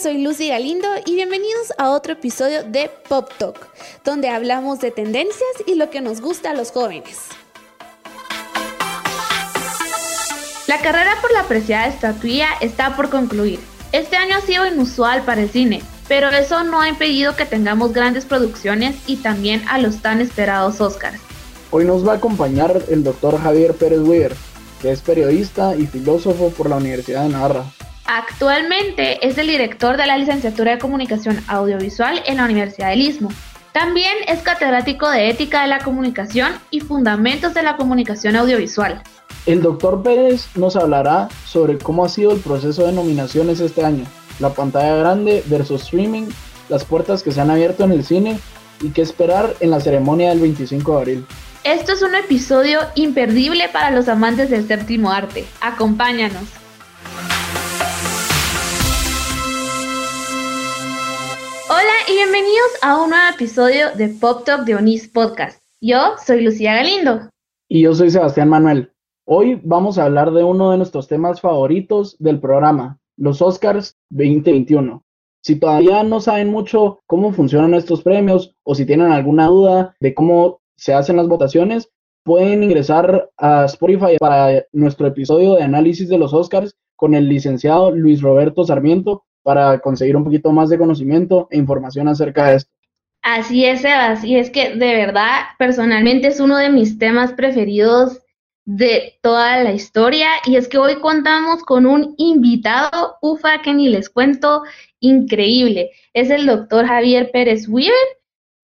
soy Lucy Galindo y bienvenidos a otro episodio de Pop Talk, donde hablamos de tendencias y lo que nos gusta a los jóvenes. La carrera por la apreciada estatuilla está por concluir. Este año ha sido inusual para el cine, pero eso no ha impedido que tengamos grandes producciones y también a los tan esperados Oscars. Hoy nos va a acompañar el doctor Javier Pérez Weir, que es periodista y filósofo por la Universidad de Navarra. Actualmente es el director de la licenciatura de Comunicación Audiovisual en la Universidad del Istmo. También es catedrático de Ética de la Comunicación y Fundamentos de la Comunicación Audiovisual. El doctor Pérez nos hablará sobre cómo ha sido el proceso de nominaciones este año, la pantalla grande versus streaming, las puertas que se han abierto en el cine y qué esperar en la ceremonia del 25 de abril. Esto es un episodio imperdible para los amantes del séptimo arte. Acompáñanos. Y bienvenidos a un nuevo episodio de Pop Talk de Onis Podcast. Yo soy Lucía Galindo. Y yo soy Sebastián Manuel. Hoy vamos a hablar de uno de nuestros temas favoritos del programa, los Oscars 2021. Si todavía no saben mucho cómo funcionan estos premios o si tienen alguna duda de cómo se hacen las votaciones, pueden ingresar a Spotify para nuestro episodio de análisis de los Oscars con el licenciado Luis Roberto Sarmiento para conseguir un poquito más de conocimiento e información acerca de esto. Así es, Sebas, y es que de verdad, personalmente es uno de mis temas preferidos de toda la historia, y es que hoy contamos con un invitado, ufa, que ni les cuento, increíble. Es el doctor Javier Pérez Weaver,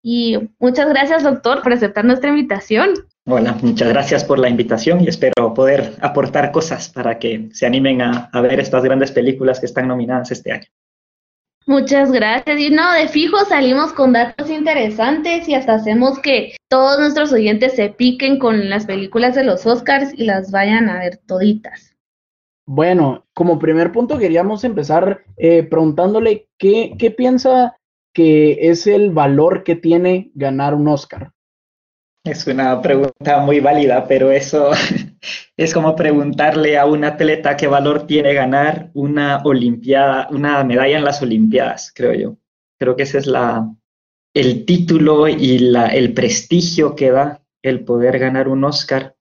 y muchas gracias, doctor, por aceptar nuestra invitación. Hola, muchas gracias por la invitación y espero poder aportar cosas para que se animen a, ver estas grandes películas que están nominadas este año. Muchas gracias. Y no, de fijo salimos con datos interesantes y hasta hacemos que todos nuestros oyentes se piquen con las películas de los Oscars y las vayan a ver toditas. Bueno, como primer punto queríamos empezar eh, preguntándole qué, qué piensa que es el valor que tiene ganar un Oscar. Es una pregunta muy válida, pero eso es como preguntarle a un atleta qué valor tiene ganar una olimpiada, una medalla en las olimpiadas, creo yo. Creo que ese es la, el título y la, el prestigio que da el poder ganar un Oscar,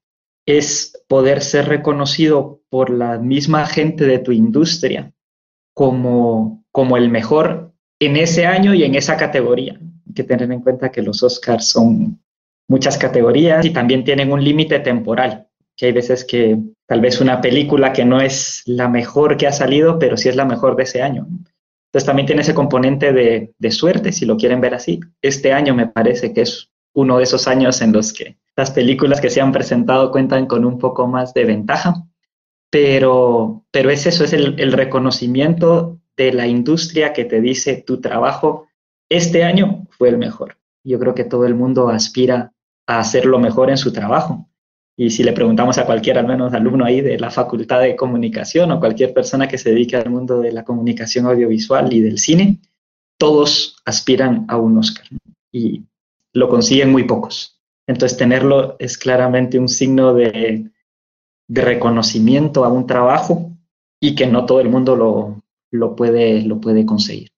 es poder ser reconocido por la misma gente de tu industria como, como el mejor en ese año y en esa categoría. Hay que tener en cuenta que los Oscars son muchas categorías y también tienen un límite temporal, que hay veces que tal vez una película que no es la mejor que ha salido, pero sí es la mejor de ese año. Entonces también tiene ese componente de, de suerte, si lo quieren ver así. Este año me parece que es uno de esos años en los que las películas que se han presentado cuentan con un poco más de ventaja, pero, pero es eso, es el, el reconocimiento de la industria que te dice tu trabajo este año fue el mejor. Yo creo que todo el mundo aspira a hacer lo mejor en su trabajo. Y si le preguntamos a cualquier, al menos alumno ahí de la Facultad de Comunicación o cualquier persona que se dedique al mundo de la comunicación audiovisual y del cine, todos aspiran a un Oscar y lo consiguen muy pocos. Entonces, tenerlo es claramente un signo de, de reconocimiento a un trabajo y que no todo el mundo lo, lo, puede, lo puede conseguir.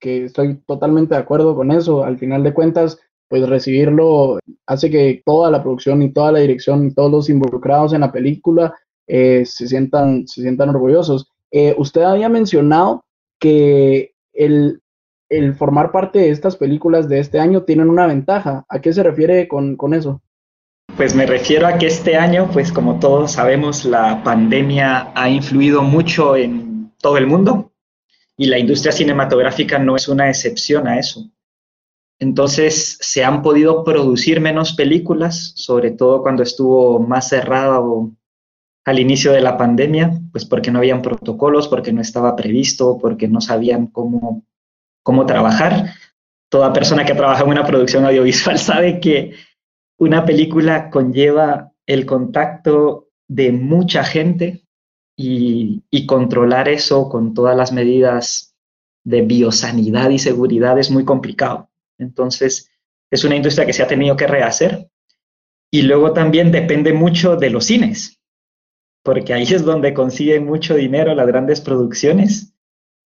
Que estoy totalmente de acuerdo con eso. Al final de cuentas, pues recibirlo hace que toda la producción y toda la dirección y todos los involucrados en la película eh, se, sientan, se sientan orgullosos. Eh, usted había mencionado que el, el, formar parte de estas películas de este año tienen una ventaja. ¿A qué se refiere con, con eso? Pues me refiero a que este año, pues como todos sabemos, la pandemia ha influido mucho en todo el mundo y la industria cinematográfica no es una excepción a eso. Entonces se han podido producir menos películas, sobre todo cuando estuvo más cerrado al inicio de la pandemia, pues porque no habían protocolos, porque no estaba previsto, porque no sabían cómo, cómo trabajar. Toda persona que trabaja en una producción audiovisual sabe que una película conlleva el contacto de mucha gente y, y controlar eso con todas las medidas de biosanidad y seguridad es muy complicado. Entonces, es una industria que se ha tenido que rehacer. Y luego también depende mucho de los cines, porque ahí es donde consiguen mucho dinero las grandes producciones.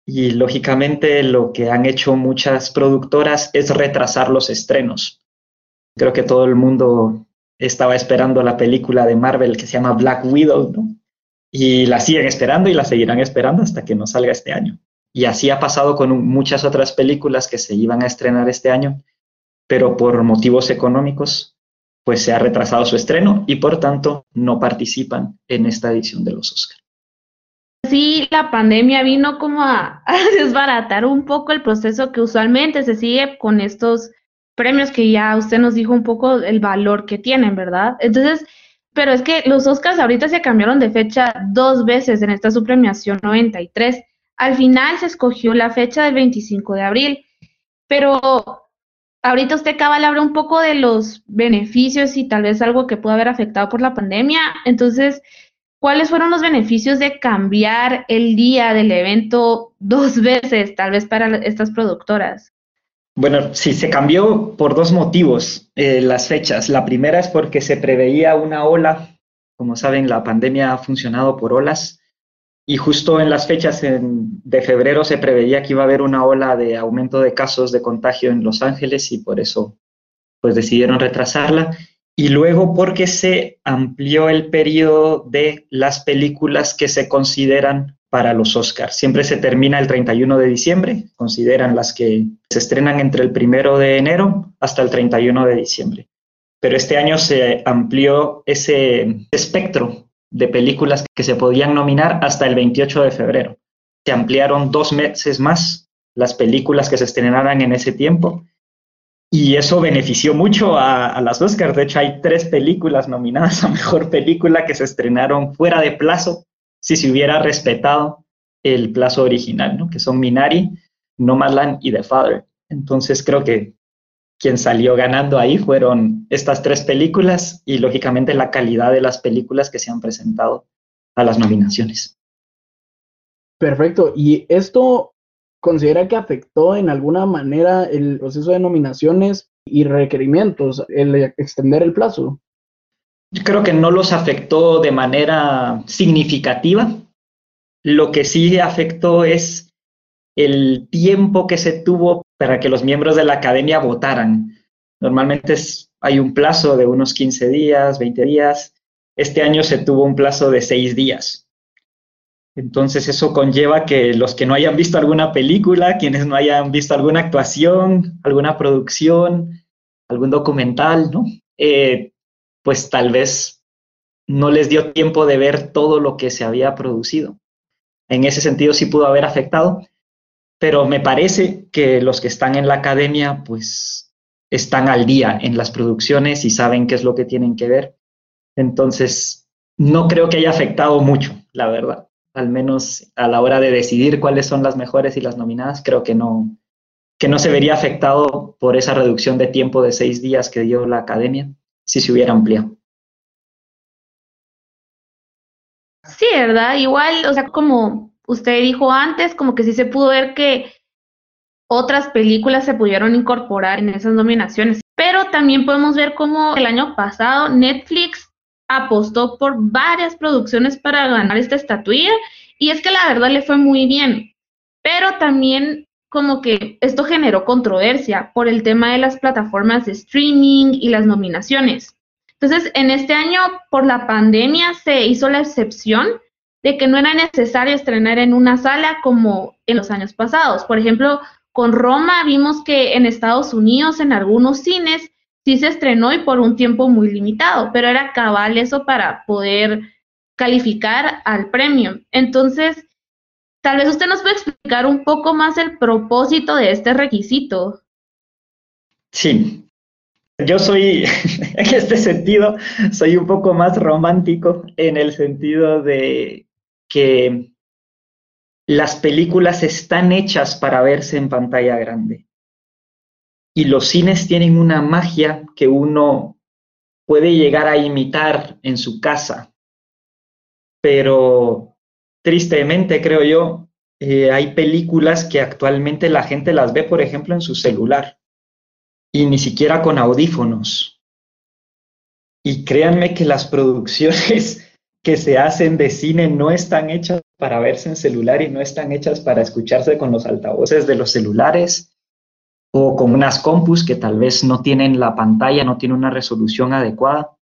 Y lógicamente lo que han hecho muchas productoras es retrasar los estrenos. Creo que todo el mundo estaba esperando la película de Marvel que se llama Black Widow. Y la siguen esperando y la seguirán esperando hasta que no salga este año. Y así ha pasado con muchas otras películas que se iban a estrenar este año, pero por motivos económicos, pues se ha retrasado su estreno y por tanto no participan en esta edición de los Oscars. Sí, la pandemia vino como a, desbaratar un poco el proceso que usualmente se sigue con estos premios que ya usted nos dijo un poco el valor que tienen, ¿verdad? Entonces, pero es que los Oscars ahorita se cambiaron de fecha dos veces en esta subpremiación 93 al final se escogió la fecha del 25 de abril, pero ahorita usted acaba de hablar un poco de los beneficios y tal vez algo que pudo haber afectado por la pandemia. Entonces, ¿cuáles fueron los beneficios de cambiar el día del evento dos veces, tal vez para estas productoras? Bueno, sí, se cambió por dos motivos eh, las fechas. La primera es porque se preveía una ola. Como saben, la pandemia ha funcionado por olas y justo en las fechas de febrero se preveía que iba a haber una ola de aumento de casos de contagio en Los Ángeles y por eso pues decidieron retrasarla. Y luego porque se amplió el periodo de las películas que se consideran para los Oscars. Siempre se termina el 31 de diciembre, consideran las que se estrenan entre el 1 de enero hasta el 31 de diciembre. Pero este año se amplió ese espectro de películas que se podían nominar hasta el 28 de febrero. Se ampliaron dos meses más las películas que se estrenaran en ese tiempo y eso benefició mucho a, las Oscars. De hecho, hay tres películas nominadas a Mejor Película que se estrenaron fuera de plazo si se hubiera respetado el plazo original, ¿no? que son Minari, Nomadland y The Father. Entonces creo que quien salió ganando ahí fueron estas tres películas y lógicamente la calidad de las películas que se han presentado a las nominaciones. Perfecto. ¿Y esto considera que afectó en alguna manera el proceso de nominaciones y requerimientos, el extender el plazo? Yo creo que no los afectó de manera significativa. Lo que sí afectó es el tiempo que se tuvo para que los miembros de la academia votaran. Normalmente hay un plazo de unos 15 días, 20 días. Este año se tuvo un plazo de 6 días. Entonces eso conlleva que los que no hayan visto alguna película, quienes no hayan visto alguna actuación, alguna producción, algún documental, ¿no? Eh, pues tal vez no les dio tiempo de ver todo lo que se había producido. En ese sentido sí pudo haber afectado, pero me parece que los que están en la academia, pues están al día en las producciones y saben qué es lo que tienen que ver. Entonces, no creo que haya afectado mucho, la verdad. Al menos a la hora de decidir cuáles son las mejores y las nominadas, creo que no, que no se vería afectado por esa reducción de tiempo de seis días que dio la academia si se hubiera ampliado. Sí, ¿verdad? Igual, o sea, como usted dijo antes, como que sí se pudo ver que otras películas se pudieron incorporar en esas nominaciones, pero también podemos ver cómo el año pasado Netflix apostó por varias producciones para ganar esta estatuilla y es que la verdad le fue muy bien, pero también como que esto generó controversia por el tema de las plataformas de streaming y las nominaciones. Entonces, en este año, por la pandemia, se hizo la excepción de que no era necesario estrenar en una sala como en los años pasados. Por ejemplo, con Roma vimos que en Estados Unidos, en algunos cines, sí se estrenó y por un tiempo muy limitado, pero era cabal eso para poder calificar al premio. Entonces, tal vez usted nos puede explicar un poco más el propósito de este requisito. Sí, yo soy, en este sentido, soy un poco más romántico en el sentido de que las películas están hechas para verse en pantalla grande. Y los cines tienen una magia que uno puede llegar a imitar en su casa. Pero tristemente, creo yo, eh, hay películas que actualmente la gente las ve, por ejemplo, en su celular y ni siquiera con audífonos. Y créanme que las producciones que se hacen de cine no están hechas para verse en celular y no están hechas para escucharse con los altavoces de los celulares o con unas compus que tal vez no tienen la pantalla, no tienen una resolución adecuada.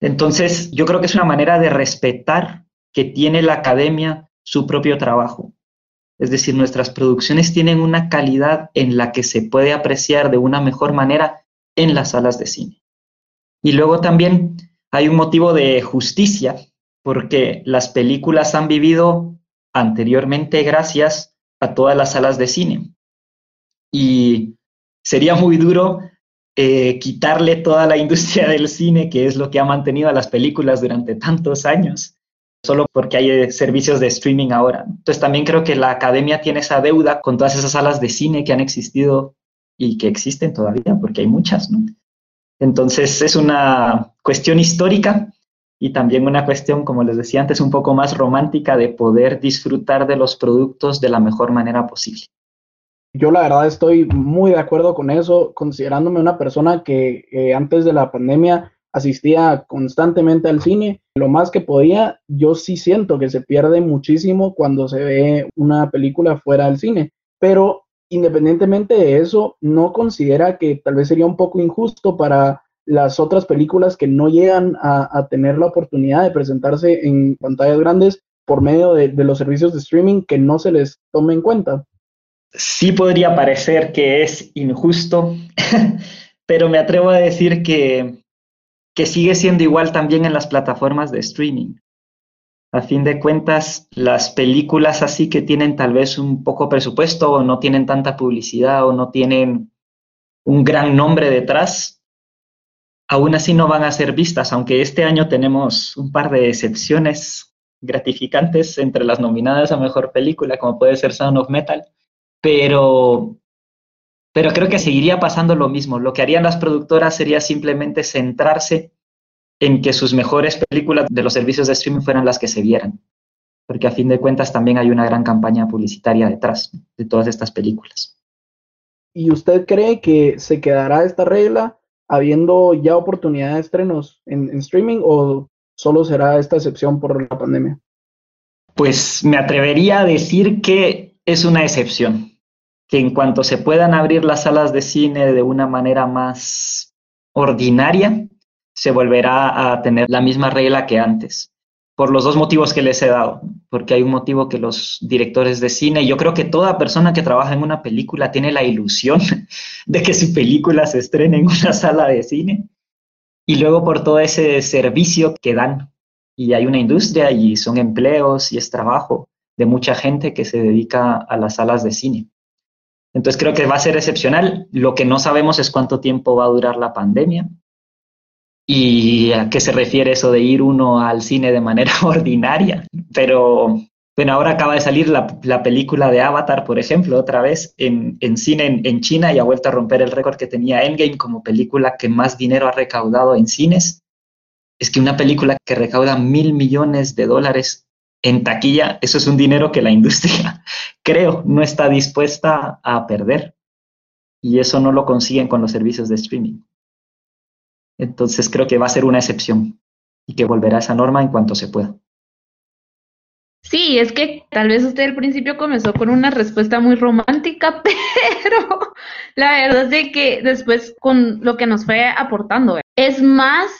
Entonces, yo creo que es una manera de respetar que tiene la academia su propio trabajo. Es decir, nuestras producciones tienen una calidad en la que se puede apreciar de una mejor manera en las salas de cine. Y luego también hay un motivo de justicia, porque las películas han vivido anteriormente gracias a todas las salas de cine. Y sería muy duro eh, quitarle toda la industria del cine, que es lo que ha mantenido a las películas durante tantos años, solo porque hay eh, servicios de streaming ahora. Entonces también creo que la academia tiene esa deuda con todas esas salas de cine que han existido y que existen todavía, porque hay muchas, ¿no? Entonces es una cuestión histórica y también una cuestión, como les decía antes, un poco más romántica de poder disfrutar de los productos de la mejor manera posible. Yo la verdad estoy muy de acuerdo con eso, considerándome una persona que eh, antes de la pandemia asistía constantemente al cine, lo más que podía, yo sí siento que se pierde muchísimo cuando se ve una película fuera del cine, pero independientemente de eso, no considera que tal vez sería un poco injusto para las otras películas que no llegan a, tener la oportunidad de presentarse en pantallas grandes por medio de, los servicios de streaming que no se les tome en cuenta. Sí podría parecer que es injusto, pero me atrevo a decir que, que sigue siendo igual también en las plataformas de streaming. A fin de cuentas, las películas así que tienen tal vez un poco presupuesto o no tienen tanta publicidad o no tienen un gran nombre detrás, aún así no van a ser vistas, aunque este año tenemos un par de excepciones gratificantes entre las nominadas a Mejor Película, como puede ser Sound of Metal, pero, pero creo que seguiría pasando lo mismo. Lo que harían las productoras sería simplemente centrarse en que sus mejores películas de los servicios de streaming fueran las que se vieran, porque a fin de cuentas también hay una gran campaña publicitaria detrás de todas estas películas. ¿Y usted cree que se quedará esta regla habiendo ya oportunidad de estrenos en, en streaming o solo será esta excepción por la pandemia? Pues me atrevería a decir que es una excepción, que en cuanto se puedan abrir las salas de cine de una manera más ordinaria, se volverá a tener la misma regla que antes, por los dos motivos que les he dado, porque hay un motivo que los directores de cine, yo creo que toda persona que trabaja en una película tiene la ilusión de que su película se estrene en una sala de cine, y luego por todo ese servicio que dan, y hay una industria y son empleos y es trabajo de mucha gente que se dedica a las salas de cine. Entonces creo que va a ser excepcional. Lo que no sabemos es cuánto tiempo va a durar la pandemia y a qué se refiere eso de ir uno al cine de manera ordinaria. Pero bueno, ahora acaba de salir la, película de Avatar, por ejemplo, otra vez en, cine en, en, China y ha vuelto a romper el récord que tenía Endgame como película que más dinero ha recaudado en cines. Es que una película que recauda mil millones de dólares en taquilla, eso es un dinero que la industria, creo, no está dispuesta a perder. Y eso no lo consiguen con los servicios de streaming. Entonces creo que va a ser una excepción y que volverá esa norma en cuanto se pueda. Sí, es que tal vez usted al principio comenzó con una respuesta muy romántica, pero la verdad es que después con lo que nos fue aportando es más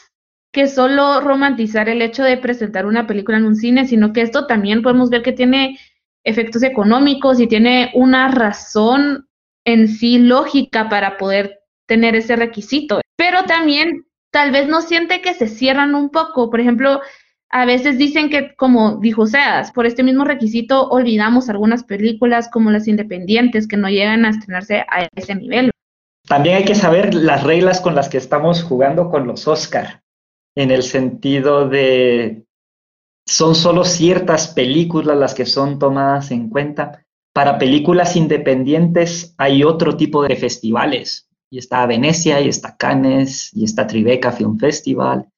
que solo romantizar el hecho de presentar una película en un cine, sino que esto también podemos ver que tiene efectos económicos y tiene una razón en sí lógica para poder tener ese requisito. Pero también tal vez no siente que se cierran un poco. Por ejemplo, a veces dicen que, como dijo Seas, por este mismo requisito olvidamos algunas películas como las independientes que no llegan a estrenarse a ese nivel. También hay que saber las reglas con las que estamos jugando con los Oscar, en el sentido de son solo ciertas películas las que son tomadas en cuenta. Para películas independientes hay otro tipo de festivales y está Venecia, y está Cannes, y está Tribeca Film Festival,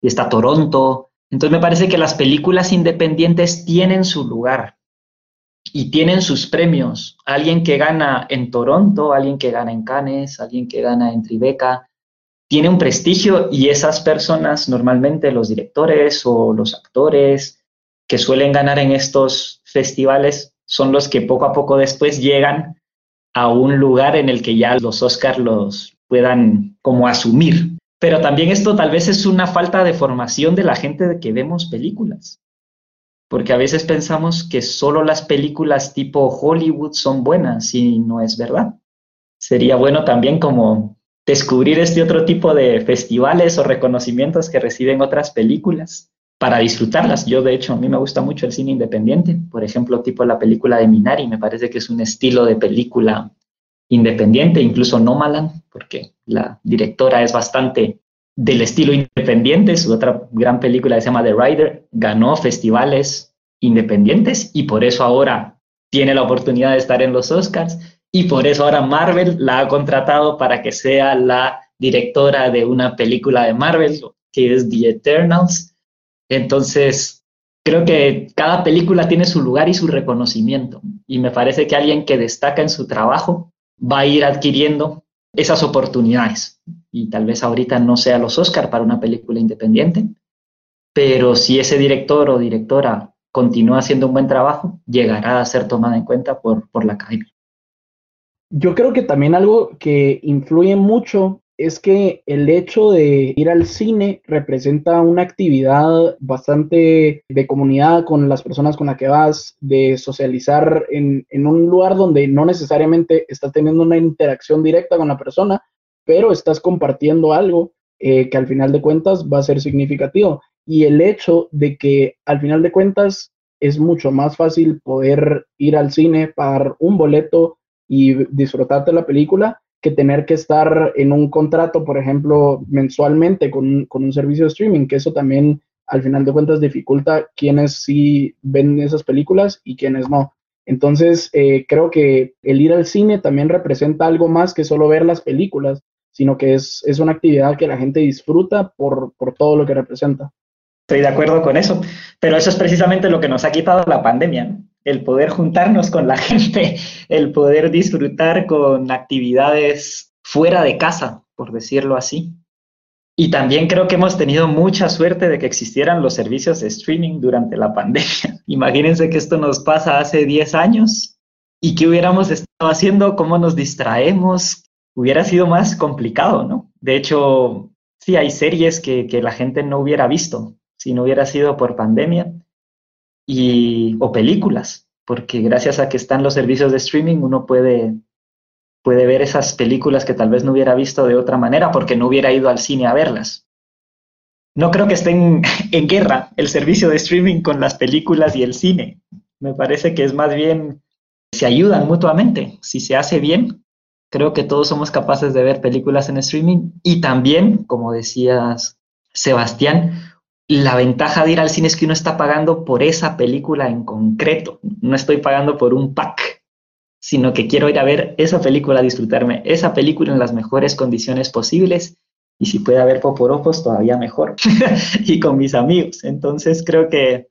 y está Toronto. Entonces me parece que las películas independientes tienen su lugar y tienen sus premios. Alguien que gana en Toronto, alguien que gana en Cannes, alguien que gana en Tribeca, tiene un prestigio y esas personas, normalmente los directores o los actores que suelen ganar en estos festivales son los que poco a poco después llegan a un lugar en el que ya los Oscars los puedan como asumir. Pero también esto tal vez es una falta de formación de la gente de que vemos películas. Porque a veces pensamos que solo las películas tipo Hollywood son buenas y no es verdad. Sería bueno también como descubrir este otro tipo de festivales o reconocimientos que reciben otras películas para disfrutarlas. Yo, de hecho, a mí me gusta mucho el cine independiente. Por ejemplo, tipo la película de Minari, me parece que es un estilo de película independiente, incluso no malan, porque la directora es bastante del estilo independiente. Su otra gran película se llama The Rider, ganó festivales independientes y por eso ahora tiene la oportunidad de estar en los Oscars y por eso ahora Marvel la ha contratado para que sea la directora de una película de Marvel, que es The Eternals. Entonces, creo que cada película tiene su lugar y su reconocimiento. Y me parece que alguien que destaca en su trabajo va a ir adquiriendo esas oportunidades. Y tal vez ahorita no sea los Oscar para una película independiente, pero si ese director o directora continúa haciendo un buen trabajo, llegará a ser tomada en cuenta por, por la academia. Yo creo que también algo que influye mucho es que el hecho de ir al cine representa una actividad bastante de comunidad con las personas con las que vas, de socializar en, un lugar donde no necesariamente estás teniendo una interacción directa con la persona, pero estás compartiendo algo eh, que al final de cuentas va a ser significativo. Y el hecho de que al final de cuentas es mucho más fácil poder ir al cine, pagar un boleto y disfrutarte la película que tener que estar en un contrato, por ejemplo, mensualmente con, un servicio de streaming, que eso también al final de cuentas dificulta quienes sí ven esas películas y quienes no. Entonces, eh, creo que el ir al cine también representa algo más que solo ver las películas, sino que es, es una actividad que la gente disfruta por, por todo lo que representa. Estoy de acuerdo con eso, pero eso es precisamente lo que nos ha quitado la pandemia el poder juntarnos con la gente, el poder disfrutar con actividades fuera de casa, por decirlo así. Y también creo que hemos tenido mucha suerte de que existieran los servicios de streaming durante la pandemia. Imagínense que esto nos pasa hace 10 años y qué hubiéramos estado haciendo, cómo nos distraemos. Hubiera sido más complicado, ¿no? De hecho, sí, hay series que, que la gente no hubiera visto si no hubiera sido por pandemia y, o películas, porque gracias a que están los servicios de streaming uno puede, puede ver esas películas que tal vez no hubiera visto de otra manera porque no hubiera ido al cine a verlas. No creo que estén en guerra el servicio de streaming con las películas y el cine. Me parece que es más bien, se ayudan mutuamente. Si se hace bien, creo que todos somos capaces de ver películas en streaming y también, como decías, Sebastián, la ventaja de ir al cine es que uno está pagando por esa película en concreto. No estoy pagando por un pack, sino que quiero ir a ver esa película, disfrutarme esa película en las mejores condiciones posibles. Y si puede haber poporopos, todavía mejor. y con mis amigos. Entonces creo que,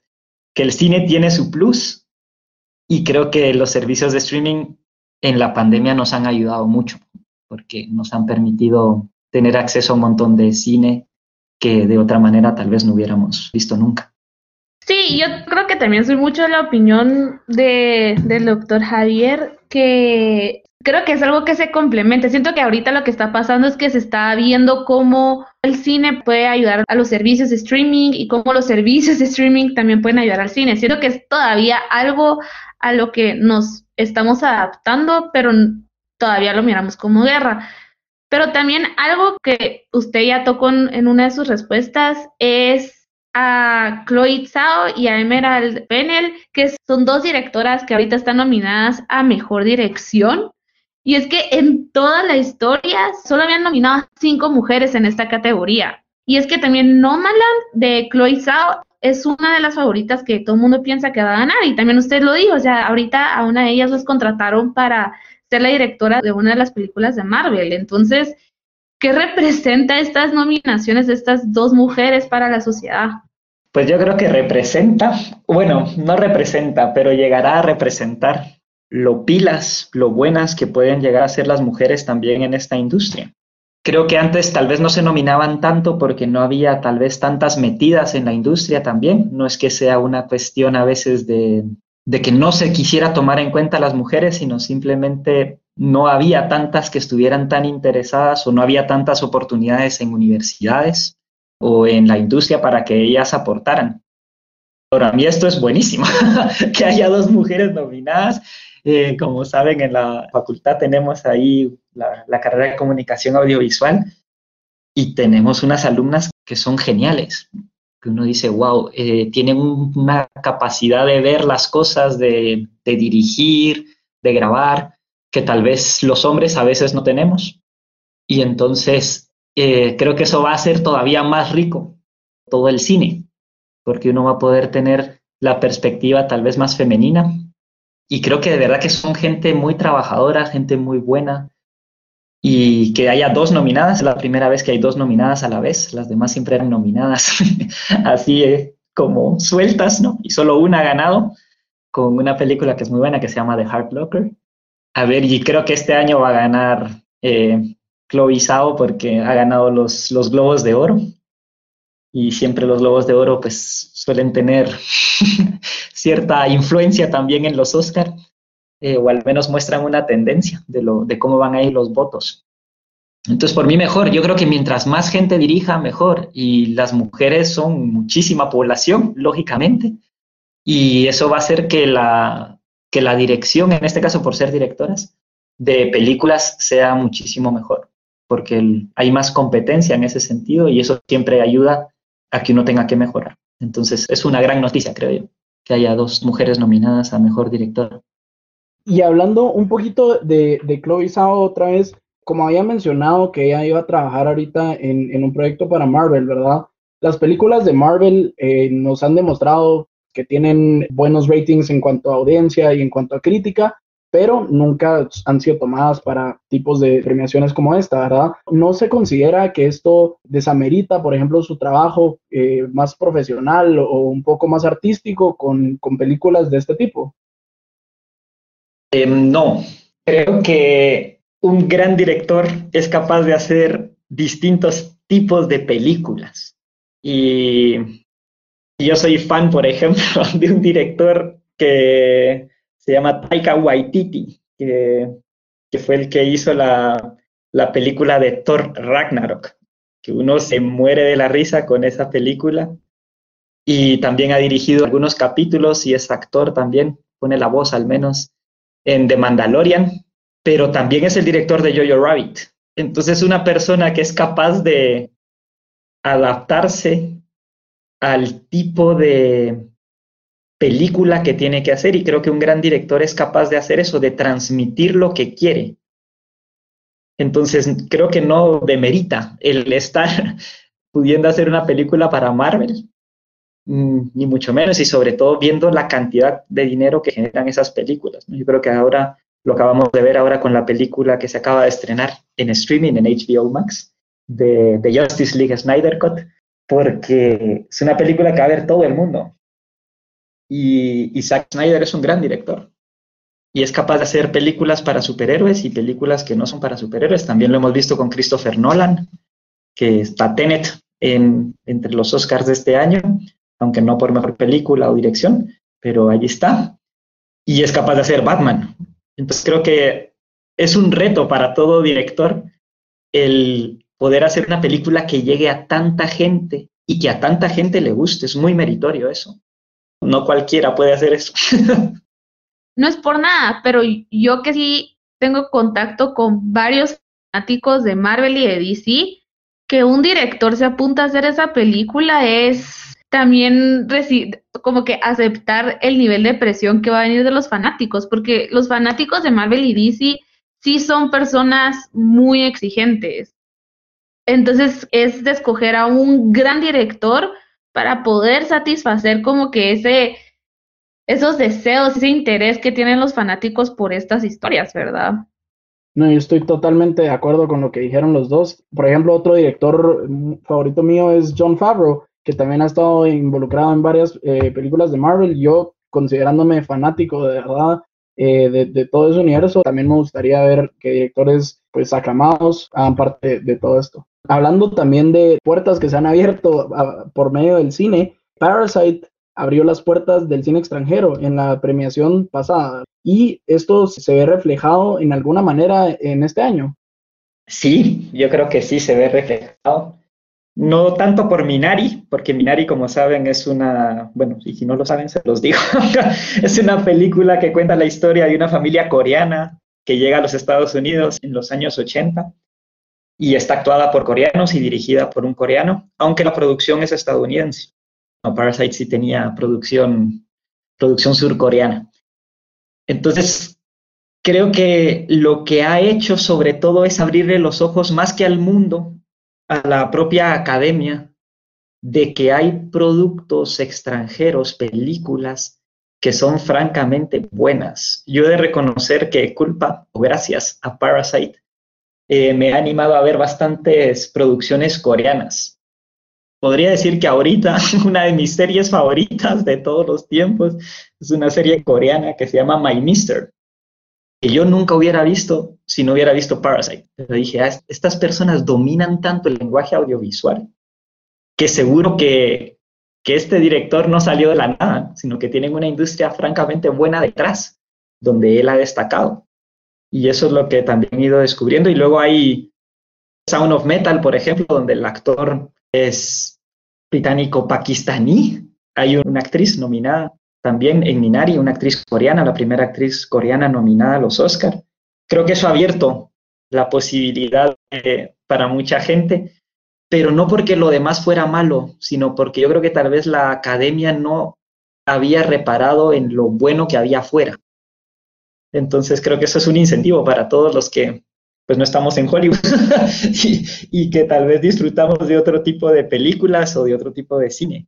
que el cine tiene su plus y creo que los servicios de streaming en la pandemia nos han ayudado mucho porque nos han permitido tener acceso a un montón de cine que de otra manera tal vez no hubiéramos visto nunca. Sí, yo creo que también soy mucho de la opinión de, del doctor Javier, que creo que es algo que se complementa. Siento que ahorita lo que está pasando es que se está viendo cómo el cine puede ayudar a los servicios de streaming y cómo los servicios de streaming también pueden ayudar al cine. Siento que es todavía algo a lo que nos estamos adaptando, pero todavía lo miramos como guerra. Pero también algo que usted ya tocó en, una de sus respuestas es a Chloe Zhao y a Emerald Fennell, que son dos directoras que ahorita están nominadas a Mejor Dirección. Y es que en toda la historia solo habían nominado a cinco mujeres en esta categoría. Y es que también Nomadland de Chloe Zhao es una de las favoritas que todo el mundo piensa que va a ganar. Y también usted lo dijo, o sea, ahorita a una de ellas los contrataron para ser la directora de una de las películas de Marvel. Entonces, ¿qué representa estas nominaciones de estas dos mujeres para la sociedad? Pues yo creo que representa, bueno, no representa, pero llegará a representar lo pilas, lo buenas que pueden llegar a ser las mujeres también en esta industria. Creo que antes tal vez no se nominaban tanto porque no había tal vez tantas metidas en la industria también. No es que sea una cuestión a veces de, de que no se quisiera tomar en cuenta a las mujeres, sino simplemente no había tantas que estuvieran tan interesadas o no había tantas oportunidades en universidades o en la industria para que ellas aportaran. Para mí esto es buenísimo, que haya dos mujeres nominadas. Eh, como saben, en la facultad tenemos ahí la, carrera de comunicación audiovisual y tenemos unas alumnas que son geniales, que uno dice, wow, eh, tienen una capacidad de ver las cosas, de, dirigir, de grabar, que tal vez los hombres a veces no tenemos. Y entonces eh, creo que eso va a ser todavía más rico todo el cine, porque uno va a poder tener la perspectiva tal vez más femenina. Y creo que de verdad que son gente muy trabajadora, gente muy buena. Y que haya dos nominadas, es la primera vez que hay dos nominadas a la vez, las demás siempre eran nominadas así eh, como sueltas, ¿no? Y solo una ha ganado con una película que es muy buena que se llama The Heart Locker. A ver, y creo que este año va a ganar eh, Chloe Zhao porque ha ganado los, los Globos de Oro y siempre los Globos de Oro pues suelen tener cierta influencia también en los Oscar, eh, o al menos muestran una tendencia de, cómo van a ir los votos. Entonces, por mí mejor, yo creo que mientras más gente dirija, mejor, y las mujeres son muchísima población, lógicamente, y eso va a hacer que la, que la dirección, en este caso por ser directoras, de películas sea muchísimo mejor, porque hay más competencia en ese sentido y eso siempre ayuda a que uno tenga que mejorar. Entonces, es una gran noticia, creo yo, que haya dos mujeres nominadas a Mejor Directora. Y hablando un poquito de, de Chloe Zhao otra vez, como había mencionado que ella iba a trabajar ahorita en, un proyecto para Marvel, ¿verdad? Las películas de Marvel eh, nos han demostrado que tienen buenos ratings en cuanto a audiencia y en cuanto a crítica, pero nunca han sido tomadas para tipos de premiaciones como esta, ¿verdad? No se considera que esto desamerita, por ejemplo, su trabajo eh, más profesional o un poco más artístico con, películas de este tipo. Em, no, creo que un gran director es capaz de hacer distintos tipos de películas. Y yo soy fan, por ejemplo, de un director que se llama Taika Waititi, que, fue el que hizo la, película de Thor Ragnarok, que uno se muere de la risa con esa película. Y también ha dirigido algunos capítulos y es actor también, pone la voz al menos en The Mandalorian, pero también es el director de Jojo Rabbit. Entonces, una persona que es capaz de adaptarse al tipo de, película que tiene que hacer y creo que un gran director es capaz de hacer eso, de transmitir lo que quiere. Entonces, creo que no demerita el estar pudiendo hacer una película para Marvel, ni mucho menos, y sobre todo viendo la cantidad de dinero que generan esas películas. Yo creo que ahora lo acabamos de ver ahora con la película que se acaba de estrenar en streaming en HBO Max de, Justice League Snyder Cut, porque es una película que va a ver todo el mundo. Y, Zack Snyder es un gran director y es capaz de hacer películas para superhéroes y películas que no son para superhéroes. También lo hemos visto con Christopher Nolan, que está Tenet en, entre los Oscars de este año, aunque no por mejor película o dirección, pero allí está. Y es capaz de hacer Batman. Entonces creo que es un reto para todo director el poder hacer una película que llegue a tanta gente y que a tanta gente le guste. Es muy meritorio eso no cualquiera puede hacer eso. no es por nada, pero yo que sí tengo contacto con varios fanáticos de Marvel y de DC, que un director se apunta a hacer esa película es también como que aceptar el nivel de presión que va a venir de los fanáticos, porque los fanáticos de Marvel y DC sí son personas muy exigentes. Entonces es de escoger a un gran director para poder satisfacer como que ese, esos deseos, ese interés que tienen los fanáticos por estas historias, ¿verdad? No, yo estoy totalmente de acuerdo con lo que dijeron los dos. Por ejemplo, otro director favorito mío es John Favreau, que también ha estado involucrado en varias eh, películas de Marvel. Yo, considerándome fanático de verdad eh, de, todo ese universo, también me gustaría ver que directores pues aclamados, hagan parte de todo esto. Hablando también de puertas que se han abierto por medio del cine, Parasite abrió las puertas del cine extranjero en la premiación pasada y esto se ve reflejado en alguna manera en este año. Sí, yo creo que sí se ve reflejado. No tanto por Minari, porque Minari, como saben, es una, bueno, y si no lo saben, se los digo, es una película que cuenta la historia de una familia coreana que llega a los Estados Unidos en los años 80 y está actuada por coreanos y dirigida por un coreano, aunque la producción es estadounidense. No, Parasite sí tenía producción, producción surcoreana. Entonces, creo que lo que ha hecho sobre todo es abrirle los ojos más que al mundo, a la propia academia, de que hay productos extranjeros, películas que son francamente buenas. Yo he de reconocer que culpa o gracias a Parasite eh, me ha animado a ver bastantes producciones coreanas. Podría decir que ahorita una de mis series favoritas de todos los tiempos es una serie coreana que se llama My Mister, que yo nunca hubiera visto si no hubiera visto Parasite. Pero dije, ah, estas personas dominan tanto el lenguaje audiovisual que seguro que, que este director no salió de la nada, sino que tienen una industria francamente buena detrás, donde él ha destacado. Y eso es lo que también he ido descubriendo. Y luego hay Sound of Metal, por ejemplo, donde el actor es británico-pakistaní. Hay una actriz nominada también en Minari, una actriz coreana, la primera actriz coreana nominada a los Oscar. Creo que eso ha abierto la posibilidad para mucha gente, pero no porque lo demás fuera malo, sino porque yo creo que tal vez la academia no había reparado en lo bueno que había afuera. Entonces creo que eso es un incentivo para todos los que pues no estamos en Hollywood y, que tal vez disfrutamos de otro tipo de películas o de otro tipo de cine.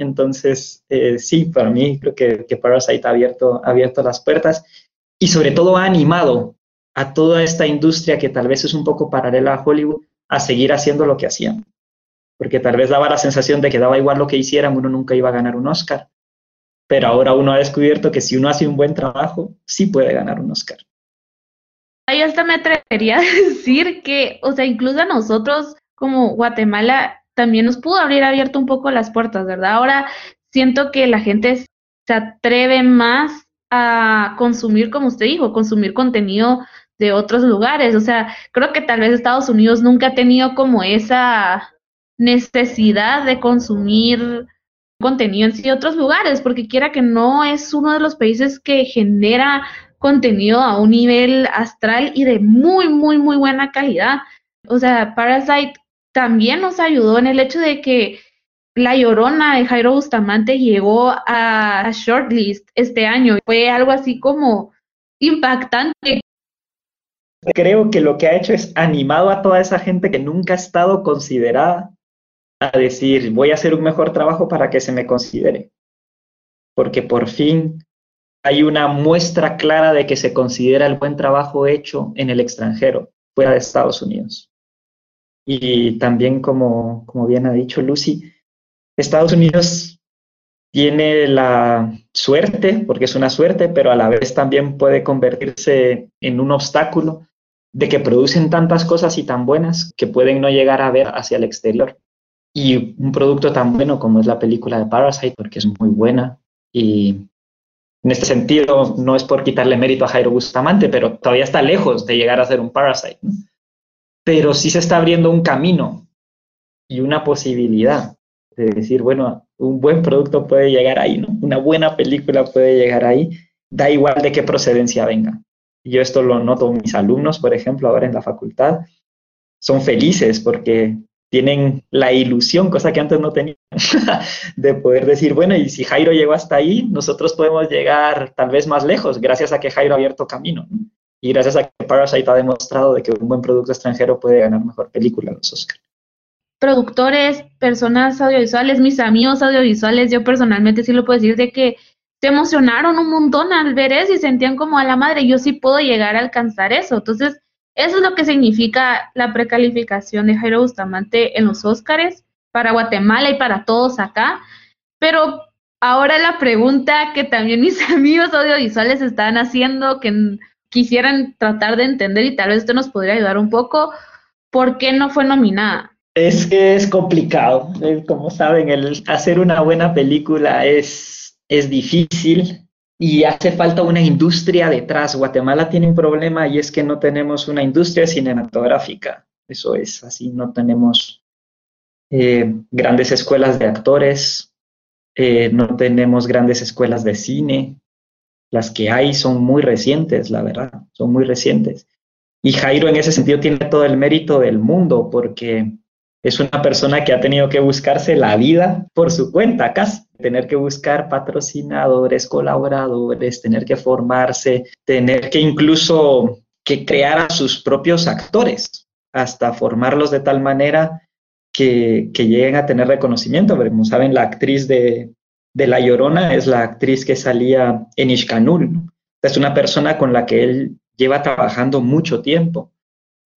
Entonces, eh, sí, para mí creo que, que Parasite ha abierto, ha las puertas y sobre todo ha animado a toda esta industria que tal vez es un poco paralela a Hollywood a seguir haciendo lo que hacían. Porque tal vez daba la sensación de que daba igual lo que hicieran, uno nunca iba a ganar un Oscar pero ahora uno ha descubierto que si uno hace un buen trabajo, sí puede ganar un Oscar. Ahí hasta me atrevería a decir que, o sea, incluso nosotros como Guatemala también nos pudo abrir abierto un poco las puertas, ¿verdad? Ahora siento que la gente se atreve más a consumir, como usted dijo, consumir contenido de otros lugares. O sea, creo que tal vez Estados Unidos nunca ha tenido como esa necesidad de consumir contenido en sí de otros lugares, porque quiera que no es uno de los países que genera contenido a un nivel astral y de muy, muy, muy buena calidad. O sea, Parasite también nos ayudó en el hecho de que La Llorona de Jairo Bustamante llegó a Shortlist este año. Fue algo así como impactante. Creo que lo que ha hecho es animado a toda esa gente que nunca ha estado considerada a decir, voy a hacer un mejor trabajo para que se me considere. Porque por fin hay una muestra clara de que se considera el buen trabajo hecho en el extranjero, fuera de Estados Unidos. Y también, como, como bien ha dicho Lucy, Estados Unidos tiene la suerte, porque es una suerte, pero a la vez también puede convertirse en un obstáculo de que producen tantas cosas y tan buenas que pueden no llegar a ver hacia el exterior y un producto tan bueno como es la película de Parasite, porque es muy buena y en este sentido no es por quitarle mérito a Jairo Bustamante, pero todavía está lejos de llegar a ser un Parasite. Pero sí se está abriendo un camino y una posibilidad de decir, bueno, un buen producto puede llegar ahí, ¿no? Una buena película puede llegar ahí, da igual de qué procedencia venga. Yo esto lo noto mis alumnos, por ejemplo, ahora en la facultad, son felices porque tienen la ilusión, cosa que antes no tenían, de poder decir, bueno, y si Jairo llegó hasta ahí, nosotros podemos llegar tal vez más lejos, gracias a que Jairo ha abierto camino. Y gracias a que Parasite ha demostrado de que un buen producto extranjero puede ganar mejor película en los Oscars. Productores, personas audiovisuales, mis amigos audiovisuales, yo personalmente sí lo puedo decir de que se emocionaron un montón al ver eso y sentían como a la madre, yo sí puedo llegar a alcanzar eso. Entonces, eso es lo que significa la precalificación de Jairo Bustamante en los Óscares para Guatemala y para todos acá. Pero ahora la pregunta que también mis amigos audiovisuales están haciendo, que quisieran tratar de entender y tal vez esto nos podría ayudar un poco, ¿por qué no fue nominada? Es que es complicado. Como saben, el hacer una buena película es, es difícil y hace falta una industria detrás. Guatemala tiene un problema y es que no tenemos una industria cinematográfica. Eso es así, no tenemos eh, grandes escuelas de actores, eh, no tenemos grandes escuelas de cine. Las que hay son muy recientes, la verdad, son muy recientes. Y Jairo en ese sentido tiene todo el mérito del mundo porque es una persona que ha tenido que buscarse la vida por su cuenta, casi. Tener que buscar patrocinadores, colaboradores, tener que formarse, tener que incluso que crear a sus propios actores, hasta formarlos de tal manera que, lleguen a tener reconocimiento. como saben, la actriz de, La Llorona es la actriz que salía en Ishkanul. Es una persona con la que él lleva trabajando mucho tiempo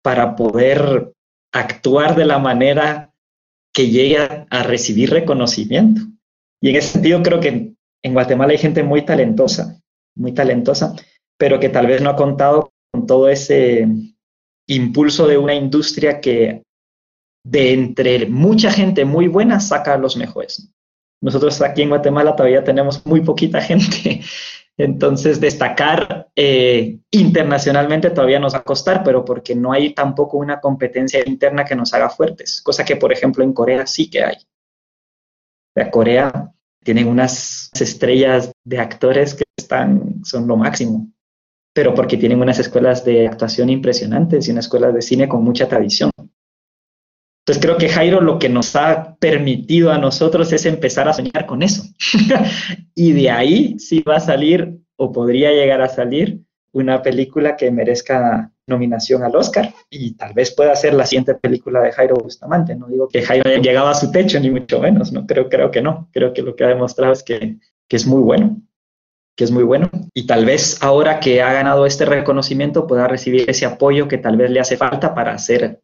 para poder actuar de la manera que llegue a, recibir reconocimiento. Y en ese sentido creo que en Guatemala hay gente muy talentosa, muy talentosa, pero que tal vez no ha contado con todo ese impulso de una industria que de entre mucha gente muy buena saca a los mejores. Nosotros aquí en Guatemala todavía tenemos muy poquita gente entonces, destacar eh, internacionalmente todavía nos va a costar, pero porque no hay tampoco una competencia interna que nos haga fuertes, cosa que, por ejemplo, en Corea sí que hay. En Corea tienen unas estrellas de actores que están, son lo máximo, pero porque tienen unas escuelas de actuación impresionantes y unas escuelas de cine con mucha tradición. Entonces creo que Jairo lo que nos ha permitido a nosotros es empezar a soñar con eso. y de ahí sí va a salir o podría llegar a salir una película que merezca nominación al Oscar y tal vez pueda ser la siguiente película de Jairo Bustamante. No digo que Jairo haya llegado a su techo, ni mucho menos, no creo, creo que no. Creo que lo que ha demostrado es que, que es muy bueno, que es muy bueno. Y tal vez ahora que ha ganado este reconocimiento pueda recibir ese apoyo que tal vez le hace falta para hacer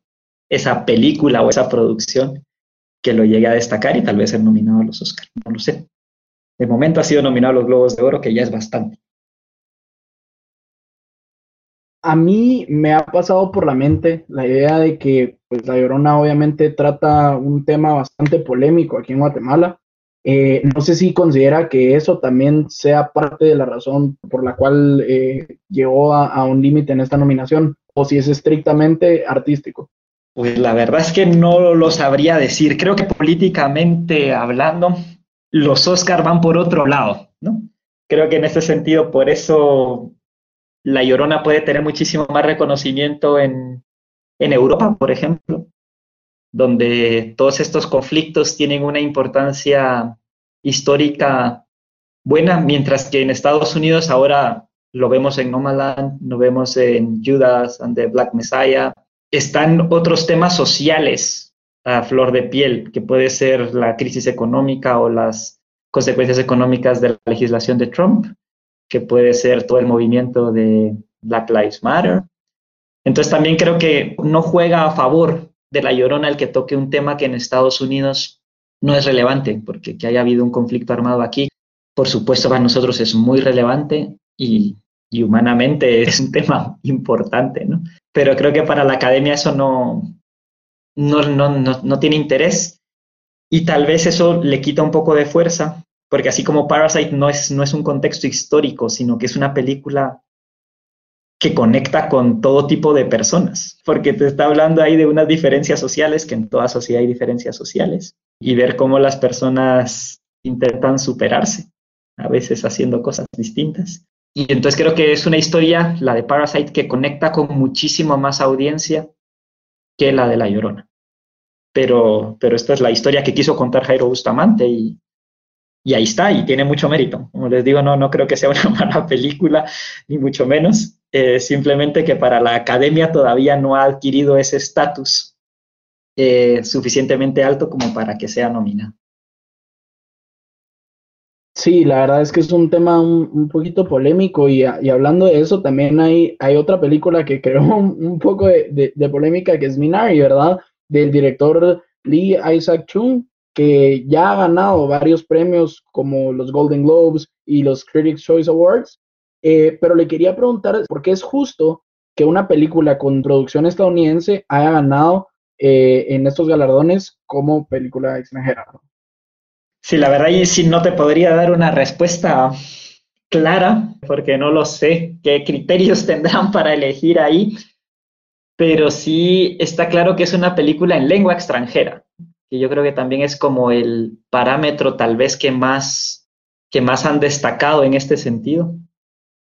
esa película o esa producción que lo llegue a destacar y tal vez ser nominado a los Oscars. No lo sé. De momento ha sido nominado a los Globos de Oro, que ya es bastante. A mí me ha pasado por la mente la idea de que pues, La Llorona obviamente trata un tema bastante polémico aquí en Guatemala. Eh, no sé si considera que eso también sea parte de la razón por la cual eh, llegó a un límite en esta nominación o si es estrictamente artístico. Pues la verdad es que no lo sabría decir. Creo que políticamente hablando, los Oscar van por otro lado, ¿no? Creo que en ese sentido, por eso La Llorona puede tener muchísimo más reconocimiento en, en Europa, por ejemplo, donde todos estos conflictos tienen una importancia histórica buena, mientras que en Estados Unidos ahora lo vemos en Nomadland, lo vemos en Judas and the Black Messiah, están otros temas sociales a flor de piel, que puede ser la crisis económica o las consecuencias económicas de la legislación de Trump, que puede ser todo el movimiento de Black Lives Matter. Entonces también creo que no juega a favor de la llorona el que toque un tema que en Estados Unidos no es relevante, porque que haya habido un conflicto armado aquí, por supuesto para nosotros es muy relevante y y humanamente es un tema importante, ¿no? Pero creo que para la academia eso no, no, no, no, tiene interés y tal vez eso le quita un poco de fuerza, porque así como Parasite no es, no es un contexto histórico, sino que es una película que conecta con todo tipo de personas, porque te está hablando ahí de unas diferencias sociales, que en toda sociedad hay diferencias sociales, y ver cómo las personas intentan superarse, a veces haciendo cosas distintas. Y entonces creo que es una historia, la de Parasite, que conecta con muchísimo más audiencia que la de La Llorona. Pero, pero esta es la historia que quiso contar Jairo Bustamante y, y ahí está, y tiene mucho mérito. Como les digo, no, no creo que sea una mala película, ni mucho menos. Eh, simplemente que para la academia todavía no ha adquirido ese estatus eh, suficientemente alto como para que sea nominada. Sí, la verdad es que es un tema un, poquito polémico y, hablando de eso, también hay, hay otra película que creó un, poco de, polémica que es Minari, ¿verdad? Del director Lee Isaac Chung, que ya ha ganado varios premios como los Golden Globes y los Critics' Choice Awards. Eh, pero le quería preguntar por qué es justo que una película con producción estadounidense haya ganado eh, en estos galardones como película extranjera. Sí, la verdad, y si no te podría dar una respuesta clara, porque no lo sé qué criterios tendrán para elegir ahí, pero sí está claro que es una película en lengua extranjera, que yo creo que también es como el parámetro tal vez que más, que más han destacado en este sentido,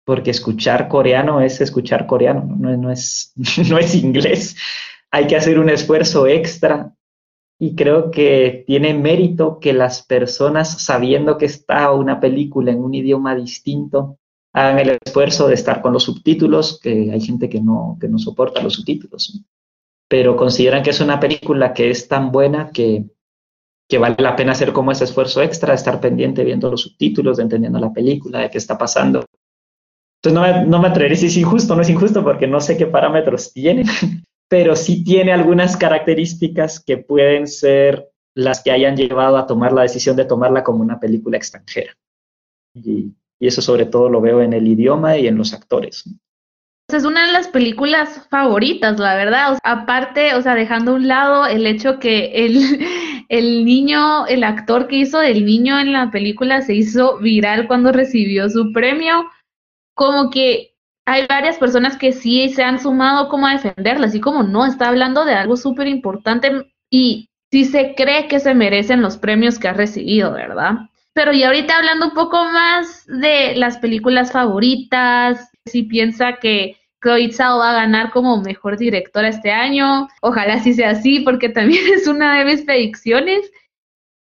porque escuchar coreano es escuchar coreano, no, no, es, no es inglés, hay que hacer un esfuerzo extra y creo que tiene mérito que las personas, sabiendo que está una película en un idioma distinto, hagan el esfuerzo de estar con los subtítulos, que hay gente que no, que no soporta los subtítulos, pero consideran que es una película que es tan buena que, que vale la pena hacer como ese esfuerzo extra, estar pendiente viendo los subtítulos, entendiendo la película, de qué está pasando. Entonces no me, no me atreveré si es injusto no es injusto porque no sé qué parámetros tiene, pero sí tiene algunas características que pueden ser las que hayan llevado a tomar la decisión de tomarla como una película extranjera. Y, eso sobre todo lo veo en el idioma y en los actores. Es una de las películas favoritas, la verdad. aparte, o sea, dejando a un lado el hecho que el, el niño, el actor que hizo del niño en la película se hizo viral cuando recibió su premio, como que hay varias personas que sí se han sumado como a defenderla, así como no, está hablando de algo súper importante y sí se cree que se merecen los premios que ha recibido, ¿verdad? Pero y ahorita hablando un poco más de las películas favoritas, si piensa que Chloe Zhao va a ganar como mejor directora este año, ojalá sí sea así, porque también es una de mis predicciones.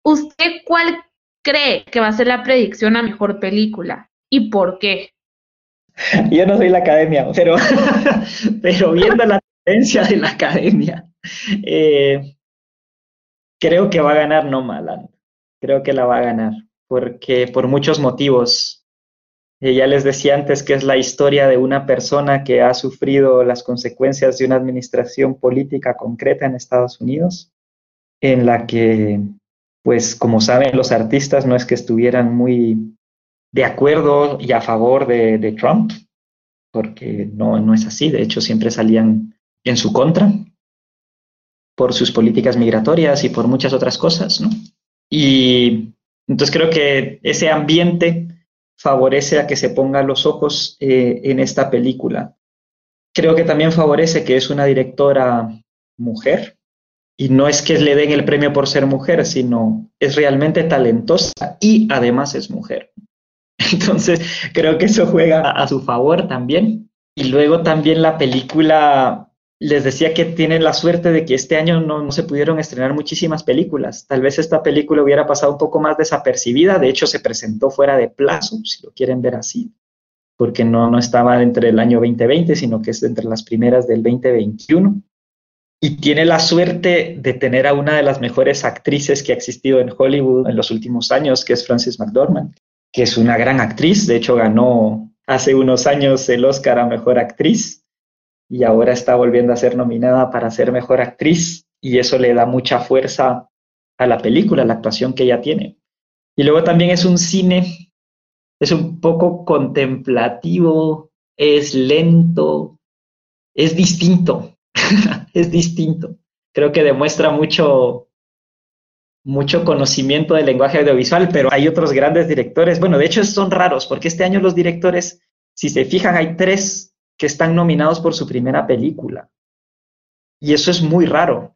¿Usted cuál cree que va a ser la predicción a mejor película y por qué? Yo no soy la academia, pero, viendo la tendencia de la academia, eh, creo que va a ganar No Maland. Creo que la va a ganar, porque por muchos motivos. Eh, ya les decía antes que es la historia de una persona que ha sufrido las consecuencias de una administración política concreta en Estados Unidos, en la que, pues como saben los artistas, no es que estuvieran muy de acuerdo y a favor de, Trump, porque no, no es así, de hecho siempre salían en su contra por sus políticas migratorias y por muchas otras cosas, ¿no? Y entonces creo que ese ambiente favorece a que se pongan los ojos eh, en esta película. Creo que también favorece que es una directora mujer, y no es que le den el premio por ser mujer, sino es realmente talentosa y además es mujer. Entonces, creo que eso juega a su favor también. Y luego también la película, les decía que tienen la suerte de que este año no, se pudieron estrenar muchísimas películas. Tal vez esta película hubiera pasado un poco más desapercibida. De hecho, se presentó fuera de plazo, si lo quieren ver así, porque no, no estaba entre el año 2020, sino que es entre las primeras del 2021 y tiene la suerte de tener a una de las mejores actrices que ha existido en Hollywood en los últimos años, que es Frances McDormand que es una gran actriz, de hecho ganó hace unos años el Oscar a Mejor Actriz y ahora está volviendo a ser nominada para ser Mejor Actriz y eso le da mucha fuerza a la película, la actuación que ella tiene. Y luego también es un cine, es un poco contemplativo, es lento, es distinto, es distinto. Creo que demuestra mucho mucho conocimiento del lenguaje audiovisual, pero hay otros grandes directores. Bueno, de hecho son raros, porque este año los directores, si se fijan, hay tres que están nominados por su primera película. Y eso es muy raro.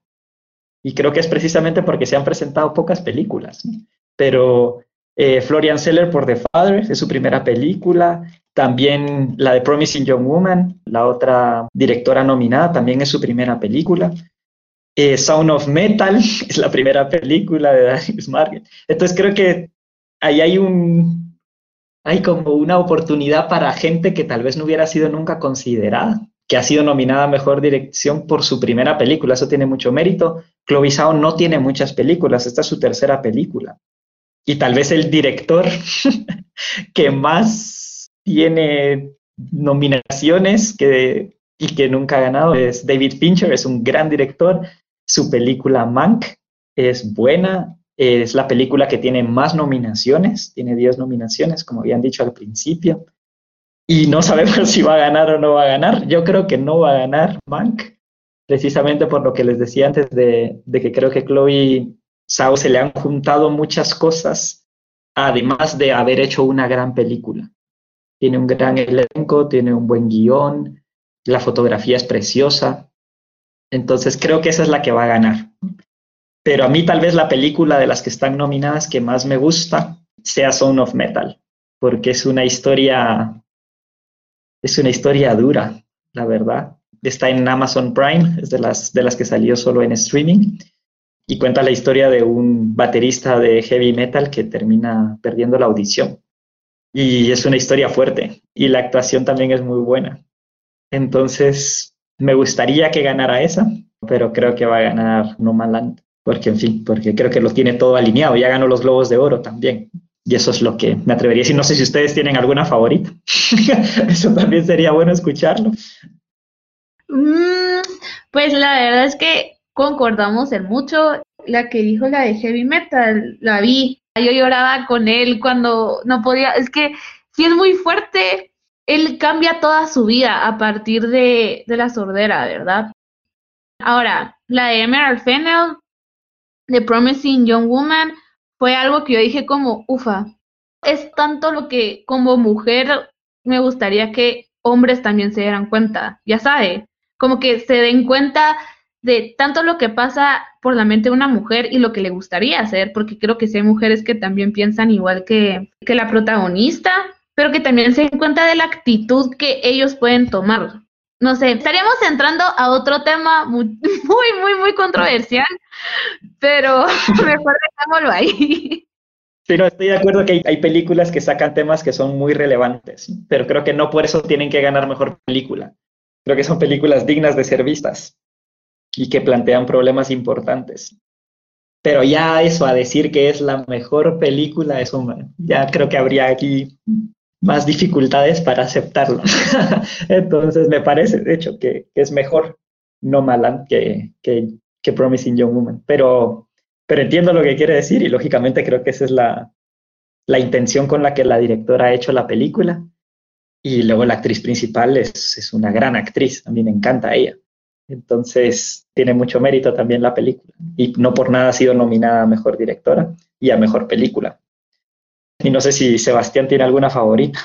Y creo que es precisamente porque se han presentado pocas películas. Pero eh, Florian Seller por The Father es su primera película. También la de Promising Young Woman, la otra directora nominada, también es su primera película. Eh, Sound of Metal es la primera película de Darius Margaret. Entonces creo que ahí hay un, hay como una oportunidad para gente que tal vez no hubiera sido nunca considerada, que ha sido nominada a Mejor Dirección por su primera película. Eso tiene mucho mérito. Chloe Zhao no tiene muchas películas, esta es su tercera película. Y tal vez el director que más tiene nominaciones que, y que nunca ha ganado es David Fincher, es un gran director, su película Mank es buena, es la película que tiene más nominaciones, tiene 10 nominaciones, como habían dicho al principio. y no sabemos si va a ganar o no va a ganar. Yo creo que no va a ganar Mank, precisamente por lo que les decía antes de, que creo que Chloe Sao se le han juntado muchas cosas, además de haber hecho una gran película. Tiene un gran elenco, tiene un buen guion, la fotografía es preciosa. Entonces creo que esa es la que va a ganar. Pero a mí tal vez la película de las que están nominadas que más me gusta sea Son of Metal, porque es una historia, es una historia dura, la verdad. Está en Amazon Prime, es de las, de las que salió solo en streaming y cuenta la historia de un baterista de heavy metal que termina perdiendo la audición. Y es una historia fuerte y la actuación también es muy buena. Entonces, me gustaría que ganara esa, pero creo que va a ganar No Land, porque en fin, porque creo que lo tiene todo alineado. Ya ganó los Globos de Oro también. Y eso es lo que me atrevería a decir. No sé si ustedes tienen alguna favorita. eso también sería bueno escucharlo. Mm, pues la verdad es que concordamos en mucho. La que dijo la de heavy metal, la vi. Yo lloraba con él cuando no podía. Es que si es muy fuerte. Él cambia toda su vida a partir de, de la sordera, ¿verdad? Ahora, la de Emerald Fennel, The Promising Young Woman, fue algo que yo dije como, ufa, es tanto lo que como mujer me gustaría que hombres también se dieran cuenta, ya sabe, como que se den cuenta de tanto lo que pasa por la mente de una mujer y lo que le gustaría hacer, porque creo que sí hay mujeres que también piensan igual que, que la protagonista, pero que también se den cuenta de la actitud que ellos pueden tomar. No sé, estaríamos entrando a otro tema muy, muy, muy, muy controversial, pero mejor dejámoslo ahí. Sí, no, estoy de acuerdo que hay, hay, películas que sacan temas que son muy relevantes, pero creo que no por eso tienen que ganar mejor película. Creo que son películas dignas de ser vistas y que plantean problemas importantes. Pero ya eso, a decir que es la mejor película, eso ya creo que habría aquí más dificultades para aceptarlo. Entonces me parece, de hecho, que, que es mejor No Malan que, que, que, Promising Young Woman. Pero, pero entiendo lo que quiere decir y lógicamente creo que esa es la, la intención con la que la directora ha hecho la película. Y luego la actriz principal es, es una gran actriz, a mí me encanta ella. Entonces, tiene mucho mérito también la película. Y no por nada ha sido nominada a Mejor Directora y a Mejor Película. Y no sé si Sebastián tiene alguna favorita.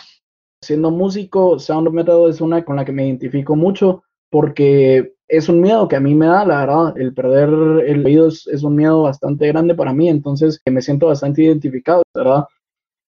Siendo músico, Sound of Metal es una con la que me identifico mucho porque es un miedo que a mí me da, la verdad. El perder el oído es, es un miedo bastante grande para mí, entonces me siento bastante identificado, ¿verdad?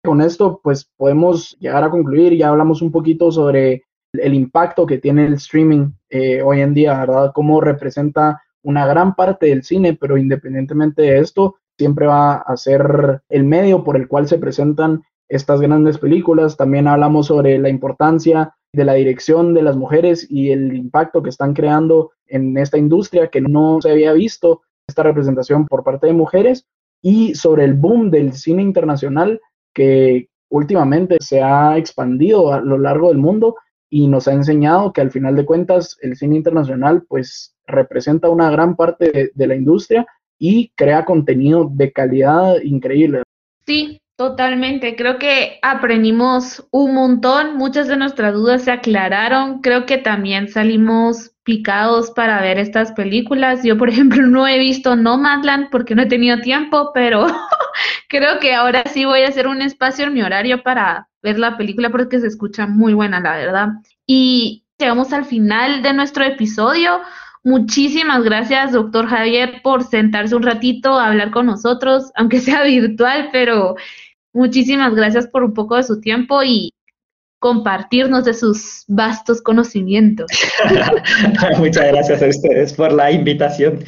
Con esto, pues podemos llegar a concluir. Ya hablamos un poquito sobre el impacto que tiene el streaming eh, hoy en día, ¿verdad? Cómo representa una gran parte del cine, pero independientemente de esto, siempre va a ser el medio por el cual se presentan estas grandes películas. También hablamos sobre la importancia de la dirección de las mujeres y el impacto que están creando en esta industria que no se había visto esta representación por parte de mujeres y sobre el boom del cine internacional que últimamente se ha expandido a lo largo del mundo y nos ha enseñado que al final de cuentas el cine internacional pues representa una gran parte de, la industria y crea contenido de calidad increíble. Sí, Totalmente, creo que aprendimos un montón, muchas de nuestras dudas se aclararon, creo que también salimos picados para ver estas películas. Yo, por ejemplo, no he visto Nomadland porque no he tenido tiempo, pero creo que ahora sí voy a hacer un espacio en mi horario para ver la película porque se escucha muy buena, la verdad. Y llegamos al final de nuestro episodio. Muchísimas gracias, doctor Javier, por sentarse un ratito a hablar con nosotros, aunque sea virtual, pero muchísimas gracias por un poco de su tiempo y compartirnos de sus vastos conocimientos. Muchas gracias a ustedes por la invitación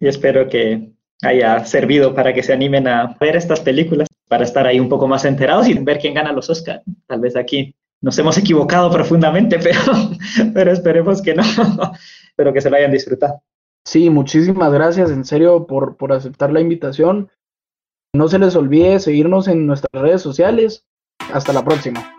y espero que haya servido para que se animen a ver estas películas, para estar ahí un poco más enterados y ver quién gana los Oscars. Tal vez aquí nos hemos equivocado profundamente, pero, pero esperemos que no, pero que se lo hayan disfrutado. Sí, muchísimas gracias en serio por, por aceptar la invitación. No se les olvide seguirnos en nuestras redes sociales. Hasta la próxima.